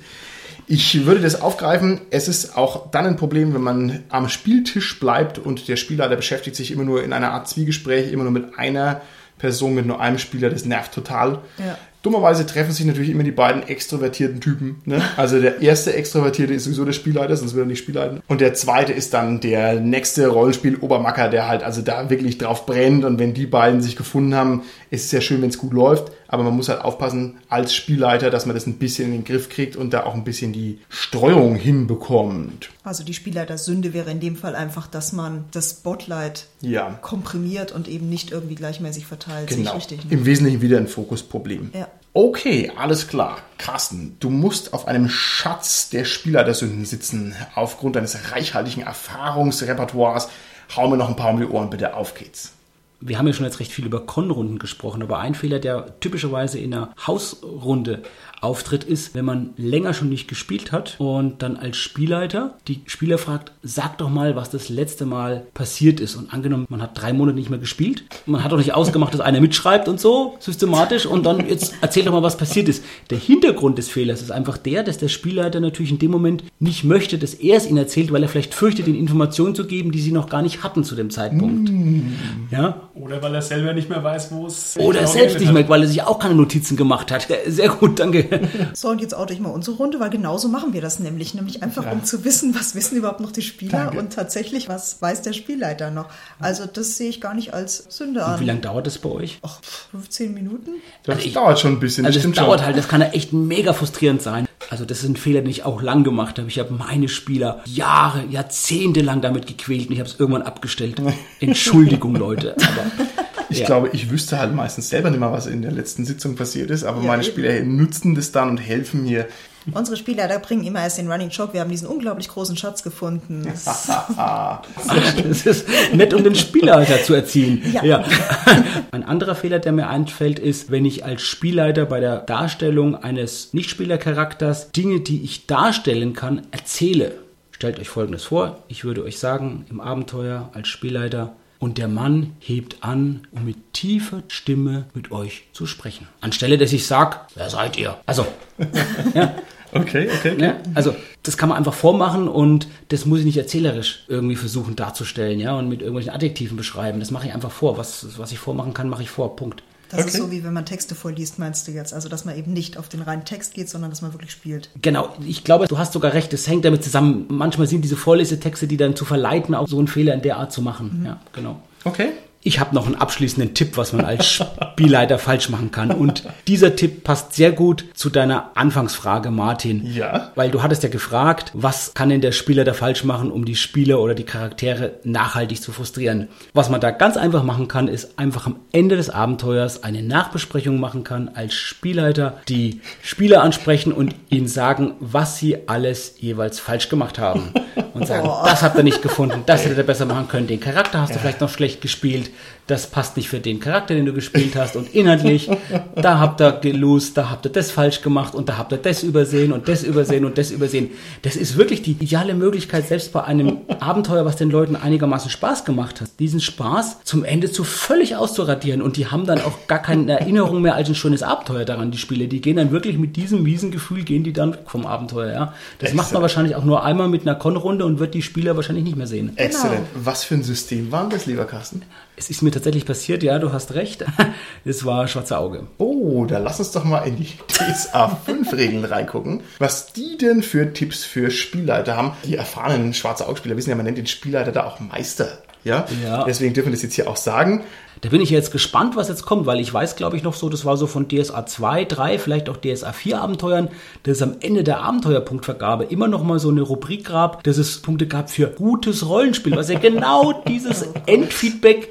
Ich würde das aufgreifen. Es ist auch dann ein Problem, wenn man am Spieltisch bleibt und der Spielleiter beschäftigt sich immer nur in einer Art Zwiegespräch, immer nur mit einer Person, mit nur einem Spieler. Das nervt total. Ja. Dummerweise treffen sich natürlich immer die beiden extrovertierten Typen. Ne? Also der erste Extrovertierte ist sowieso der Spielleiter, sonst würde er nicht Spielleiten. Und der zweite ist dann der nächste Rollenspiel-Obermacker, der halt also da wirklich drauf brennt. Und wenn die beiden sich gefunden haben, ist es sehr schön, wenn es gut läuft. Aber man muss halt aufpassen als Spielleiter, dass man das ein bisschen in den Griff kriegt und da auch ein bisschen die Streuung hinbekommt. Also die Spielleiter-Sünde wäre in dem Fall einfach, dass man das Spotlight Ja, komprimiert und eben nicht irgendwie gleichmäßig verteilt. Genau. richtig. Ne? Im Wesentlichen wieder ein Fokusproblem. Ja. Okay, alles klar. Carsten, du musst auf einem Schatz der Spielleitersünden sitzen. Aufgrund deines reichhaltigen Erfahrungsrepertoires. Hau mir noch ein paar um die Ohren, bitte. Auf geht's. wir haben ja schon jetzt recht viel über Con-Runden gesprochen, aber ein Fehler, der typischerweise in einer Hausrunde auftritt, ist, wenn man länger schon nicht gespielt hat und dann als Spielleiter die Spieler fragt, sag doch mal, was das letzte Mal passiert ist. Und angenommen, man hat drei Monate nicht mehr gespielt, man hat doch nicht ausgemacht, dass einer mitschreibt und so, systematisch, und dann jetzt erzähl doch mal, was passiert ist. Der Hintergrund des Fehlers ist einfach der, dass der Spielleiter natürlich in dem Moment nicht möchte, dass er es ihnen erzählt, weil er vielleicht fürchtet, ihnen Informationen zu geben, die sie noch gar nicht hatten zu dem Zeitpunkt. Ja, Oder weil er selber nicht mehr weiß, wo es oder selbst nicht merkt, weil er sich auch keine Notizen gemacht hat. Sehr gut, danke. So, und jetzt oute ich mal unsere Runde, weil genauso machen wir das nämlich. Nämlich einfach, um zu wissen, was wissen überhaupt noch die Spieler Danke. und tatsächlich, was weiß der Spielleiter noch. Also das sehe ich gar nicht als Sünde Wie an. lange dauert das bei euch? Ach, 15 Minuten? Das Also ich- dauert schon ein bisschen. Also das dauert schon. halt, das kann ja echt mega frustrierend sein. Also das ist ein Fehler, den ich auch lang gemacht habe. Ich habe meine Spieler Jahre, Jahrzehnte lang damit gequält und ich habe es irgendwann abgestellt. Entschuldigung, Leute. Aber Ich Ja. glaube, ich wüsste halt meistens selber nicht mal, was in der letzten Sitzung passiert ist, aber Ja, meine eben. Spieler nutzen das dann und helfen mir. Unsere Spielleiter bringen immer erst den Running Joke. Wir haben diesen unglaublich großen Schatz gefunden. Das ist nett, um den Spielleiter zu erziehen. Ja. Ein anderer Fehler, der mir einfällt, ist, wenn ich als Spielleiter bei der Darstellung eines Nichtspielercharakters Dinge, die ich darstellen kann, erzähle. Stellt euch Folgendes vor. Ich würde euch sagen, im Abenteuer als Spielleiter, und der Mann hebt an, um mit tiefer Stimme mit euch zu sprechen. Anstelle, dass ich sag, wer seid ihr? Also, ja, Okay, okay. Ne? Also das kann man einfach vormachen und das muss ich nicht erzählerisch irgendwie versuchen darzustellen, ja, und mit irgendwelchen Adjektiven beschreiben. Das mache ich einfach vor. Was, was ich vormachen kann, mache ich vor. Punkt. Das ist Okay. so, wie wenn man Texte vorliest, meinst du jetzt. Also, dass man eben nicht auf den reinen Text geht, sondern dass man wirklich spielt. Genau, ich glaube, du hast sogar recht, es hängt damit zusammen. Manchmal sind diese Vorlesetexte, die dann zu verleiten, auch so einen Fehler in der Art zu machen. Ja, genau. Okay. Ich habe noch einen abschließenden Tipp, was man als Spielleiter falsch machen kann. Und dieser Tipp passt sehr gut zu deiner Anfangsfrage, Martin. Ja. Weil du hattest ja gefragt, was kann denn der Spielleiter falsch machen, um die Spieler oder die Charaktere nachhaltig zu frustrieren. Was man da ganz einfach machen kann, ist einfach am Ende des Abenteuers eine Nachbesprechung machen kann, als Spielleiter die Spieler ansprechen und ihnen sagen, was sie alles jeweils falsch gemacht haben. Und sagen, Oh. das habt ihr nicht gefunden, das hättet ihr besser machen können, den Charakter hast du vielleicht noch schlecht gespielt, das passt nicht für den Charakter, den du gespielt hast und inhaltlich, da habt ihr gelost, da habt ihr das falsch gemacht und da habt ihr das übersehen und das übersehen und das übersehen. Das ist wirklich die ideale Möglichkeit, selbst bei einem Abenteuer, was den Leuten einigermaßen Spaß gemacht hat, diesen Spaß zum Ende zu völlig auszuradieren und die haben dann auch gar keine Erinnerung mehr als ein schönes Abenteuer daran, die Spiele. Die gehen dann wirklich mit diesem miesen Gefühl, gehen die dann vom Abenteuer, ja. Das macht man wahrscheinlich auch nur einmal mit einer Con-Runde und wird die Spieler wahrscheinlich nicht mehr sehen. Exzellent. Was für ein System war das, lieber Carsten? Es ist mir tatsächlich passiert, ja, du hast recht. Es war Schwarze Auge. Oh, da lass uns doch mal in die TSA 5 Regeln reingucken. Was die denn für Tipps für Spielleiter haben. Die erfahrenen Schwarze Augenspieler wissen ja, man nennt den Spielleiter da auch Meister. Ja? Ja. Deswegen dürfen wir das jetzt hier auch sagen. Da bin ich jetzt gespannt, was jetzt kommt, weil ich weiß, glaube ich, noch so, das war so von DSA 2, 3, vielleicht auch DSA 4 Abenteuern, dass es am Ende der Abenteuerpunktvergabe immer noch mal so eine Rubrik gab, dass es Punkte gab für gutes Rollenspiel, was ja genau dieses Endfeedback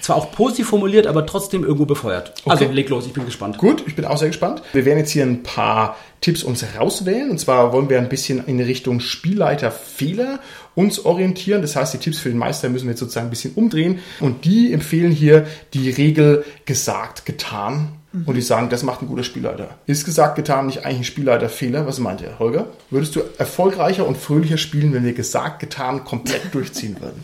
zwar auch positiv formuliert, aber trotzdem irgendwo befeuert. Also Okay. leg los, ich bin gespannt. Gut, ich bin auch sehr gespannt. Wir werden jetzt hier ein paar Tipps uns rauswählen. Und zwar wollen wir ein bisschen in Richtung Spielleiterfehler uns orientieren. Das heißt, die Tipps für den Meister müssen wir jetzt sozusagen ein bisschen umdrehen. Und die empfehlen hier die Regel gesagt, getan. Und die sagen, das macht ein guter Spielleiter. Ist gesagt, getan nicht eigentlich ein Spielleiterfehler? Was meint ihr, Holger? Würdest du erfolgreicher und fröhlicher spielen, wenn wir gesagt, getan komplett durchziehen würden?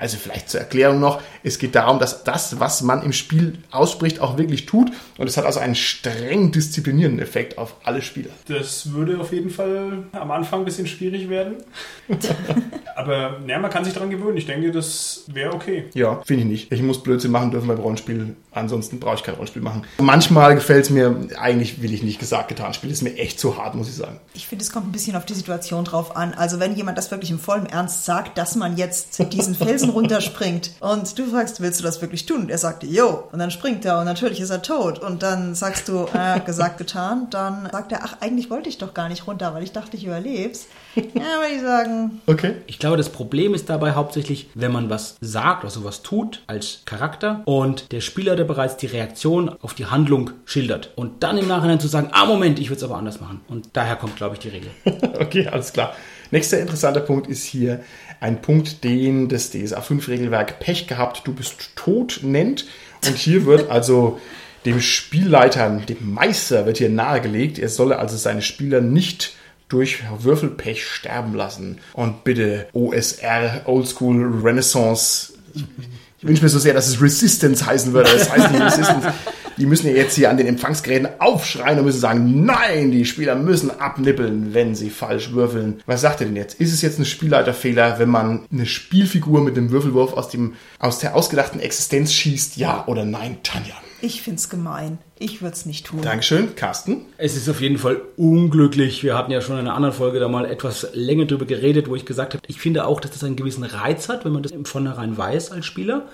Also vielleicht zur Erklärung noch, es geht darum, dass das, was man im Spiel ausspricht, auch wirklich tut. Und es hat also einen streng disziplinierenden Effekt auf alle Spieler. Das würde auf jeden Fall am Anfang ein bisschen schwierig werden. Aber ja, man kann sich daran gewöhnen. Ich denke, das wäre okay. Ja, finde ich nicht. Ich muss Blödsinn machen dürfen beim Rollenspiel. Ansonsten brauche ich kein Rollenspiel machen. Manchmal gefällt es mir, eigentlich will ich nicht gesagt, getan spielen. Ist mir echt zu hart, muss ich sagen. Ich finde, es kommt ein bisschen auf die Situation drauf an. Also wenn jemand das wirklich im vollen Ernst sagt, dass man jetzt diesen Felsen runterspringt und du fragst, willst du das wirklich tun? Und er sagt, jo. Und dann springt er und natürlich ist er tot. Und dann sagst du, äh, gesagt, getan. Dann sagt er, ach, eigentlich wollte ich doch gar nicht runter, weil ich dachte, ich überleb's. Ja, würde ich sagen, Okay. Ich glaube, das Problem ist dabei hauptsächlich, wenn man was sagt, also was tut als Charakter und der Spieler, der bereits die Reaktion auf die Handlung schildert und dann im Nachhinein zu sagen, ah Moment, ich würde es aber anders machen. Und daher kommt, glaube ich, die Regel. Okay, alles klar. Nächster interessanter Punkt ist hier ein Punkt, den das DSA 5 Regelwerk Pech gehabt, du bist tot nennt. Und hier wird also dem Spielleiter, dem Meister wird hier nahegelegt, er solle also seine Spieler nicht durch Würfelpech sterben lassen. Und bitte OSR, Oldschool Renaissance. Ich wünsche mir so sehr, dass es Resistance heißen würde. Das heißt nicht Resistance. Die müssen ja jetzt hier an den Empfangsgeräten aufschreien und müssen sagen, nein, die Spieler müssen abnippeln, wenn sie falsch würfeln. Was sagt ihr denn jetzt? Ist es jetzt ein Spielleiterfehler, wenn man eine Spielfigur mit einem Würfelwurf aus, dem, aus der ausgedachten Existenz schießt? Ja oder nein, Tanja? ich find's gemein. Ich würde es nicht tun. Dankeschön, Carsten. Es ist auf jeden Fall unglücklich. Wir hatten ja schon in einer anderen Folge da mal etwas länger drüber geredet, wo ich gesagt habe, ich finde auch, dass das einen gewissen Reiz hat, wenn man das im Vornherein weiß als Spieler.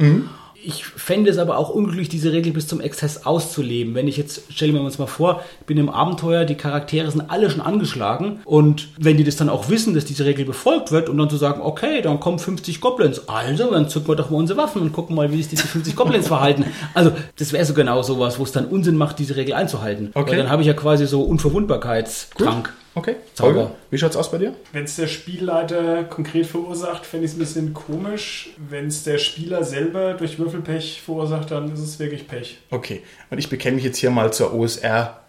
Ich fände es aber auch unglücklich, diese Regel bis zum Exzess auszuleben. Wenn ich jetzt, stellen wir uns mal vor, ich bin im Abenteuer, die Charaktere sind alle schon angeschlagen und wenn die das dann auch wissen, dass diese Regel befolgt wird und dann zu sagen, okay, dann kommen 50 Goblins, also dann zücken wir doch mal unsere Waffen und gucken mal, wie sich diese 50 Goblins verhalten. Also das wäre so genau sowas, wo es dann Unsinn macht, diese Regel einzuhalten. Okay. Weil dann habe ich ja quasi so Unverwundbarkeitstrank. Okay, Zauber. Holger, wie schaut's aus bei dir? Wenn es der Spielleiter konkret verursacht, fände ich es ein bisschen komisch. Wenn es der Spieler selber durch Würfelpech verursacht, dann ist es wirklich Pech. Okay, und ich bekenne mich jetzt hier mal zur OSR.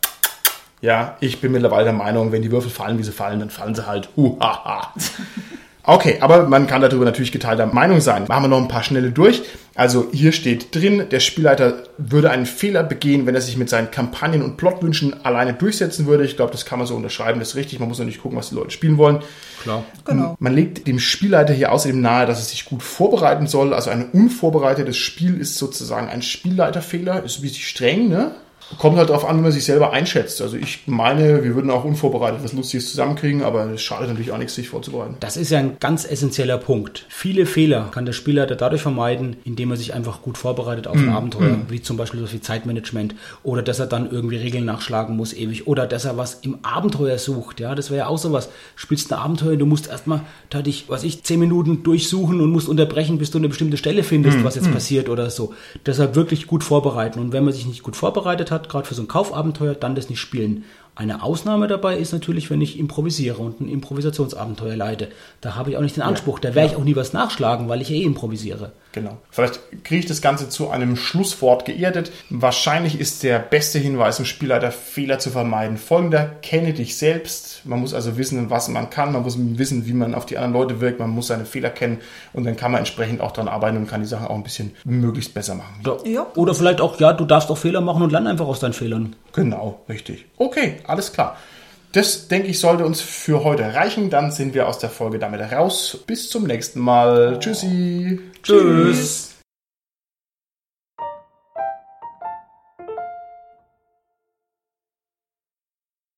Ja, ich bin mittlerweile der Meinung, wenn die Würfel fallen, wie sie fallen, dann fallen sie halt. Huhaha. Okay, aber man kann darüber natürlich geteilter Meinung sein. Machen wir noch ein paar schnelle durch. Also hier steht drin, der Spielleiter würde einen Fehler begehen, wenn er sich mit seinen Kampagnen und Plotwünschen alleine durchsetzen würde. Ich glaube, das kann man so unterschreiben, das ist richtig. Man muss natürlich gucken, was die Leute spielen wollen. Klar. Genau. Man legt dem Spielleiter hier außerdem nahe, dass er sich gut vorbereiten soll. Also ein unvorbereitetes Spiel ist sozusagen ein Spielleiterfehler. Ist ein bisschen streng, ne? Kommt halt darauf an, wie man sich selber einschätzt. Also ich meine, wir würden auch unvorbereitet was Lustiges zusammenkriegen, aber es schadet natürlich auch nichts, sich vorzubereiten. Das ist ja ein ganz essentieller Punkt. Viele Fehler kann der Spielleiter dadurch vermeiden, indem er sich einfach gut vorbereitet auf ein Abenteuer, wie zum Beispiel so viel Zeitmanagement oder dass er dann irgendwie Regeln nachschlagen muss ewig oder dass er was im Abenteuer sucht. Ja, das wäre ja auch sowas. Spielst ein Abenteuer, du musst erstmal da dich, was ich, zehn Minuten durchsuchen und musst unterbrechen, bis du eine bestimmte Stelle findest, was jetzt passiert oder so. Deshalb wirklich gut vorbereiten. Und wenn man sich nicht gut vorbereitet hat, gerade für so ein Kaufabenteuer, dann das nicht spielen. Eine Ausnahme dabei ist natürlich, wenn ich improvisiere und ein Improvisationsabenteuer leite. Da habe ich auch nicht den Anspruch, da werde ich auch nie was nachschlagen, weil ich eh improvisiere. Genau. Vielleicht kriege ich das Ganze zu einem Schlusswort geerdet. Wahrscheinlich ist der beste Hinweis, um Spielleiter Fehler zu vermeiden. Folgender, kenne dich selbst. Man muss also wissen, was man kann. Man muss wissen, wie man auf die anderen Leute wirkt. Man muss seine Fehler kennen und dann kann man entsprechend auch daran arbeiten und kann die Sachen auch ein bisschen möglichst besser machen. Oder, Ja. oder vielleicht auch, ja, du darfst auch Fehler machen und lern einfach aus deinen Fehlern. Genau, richtig. Okay, alles klar. Das, denke ich, sollte uns für heute reichen. Dann sind wir aus der Folge damit raus. Bis zum nächsten Mal. Tschüssi. Tschüss.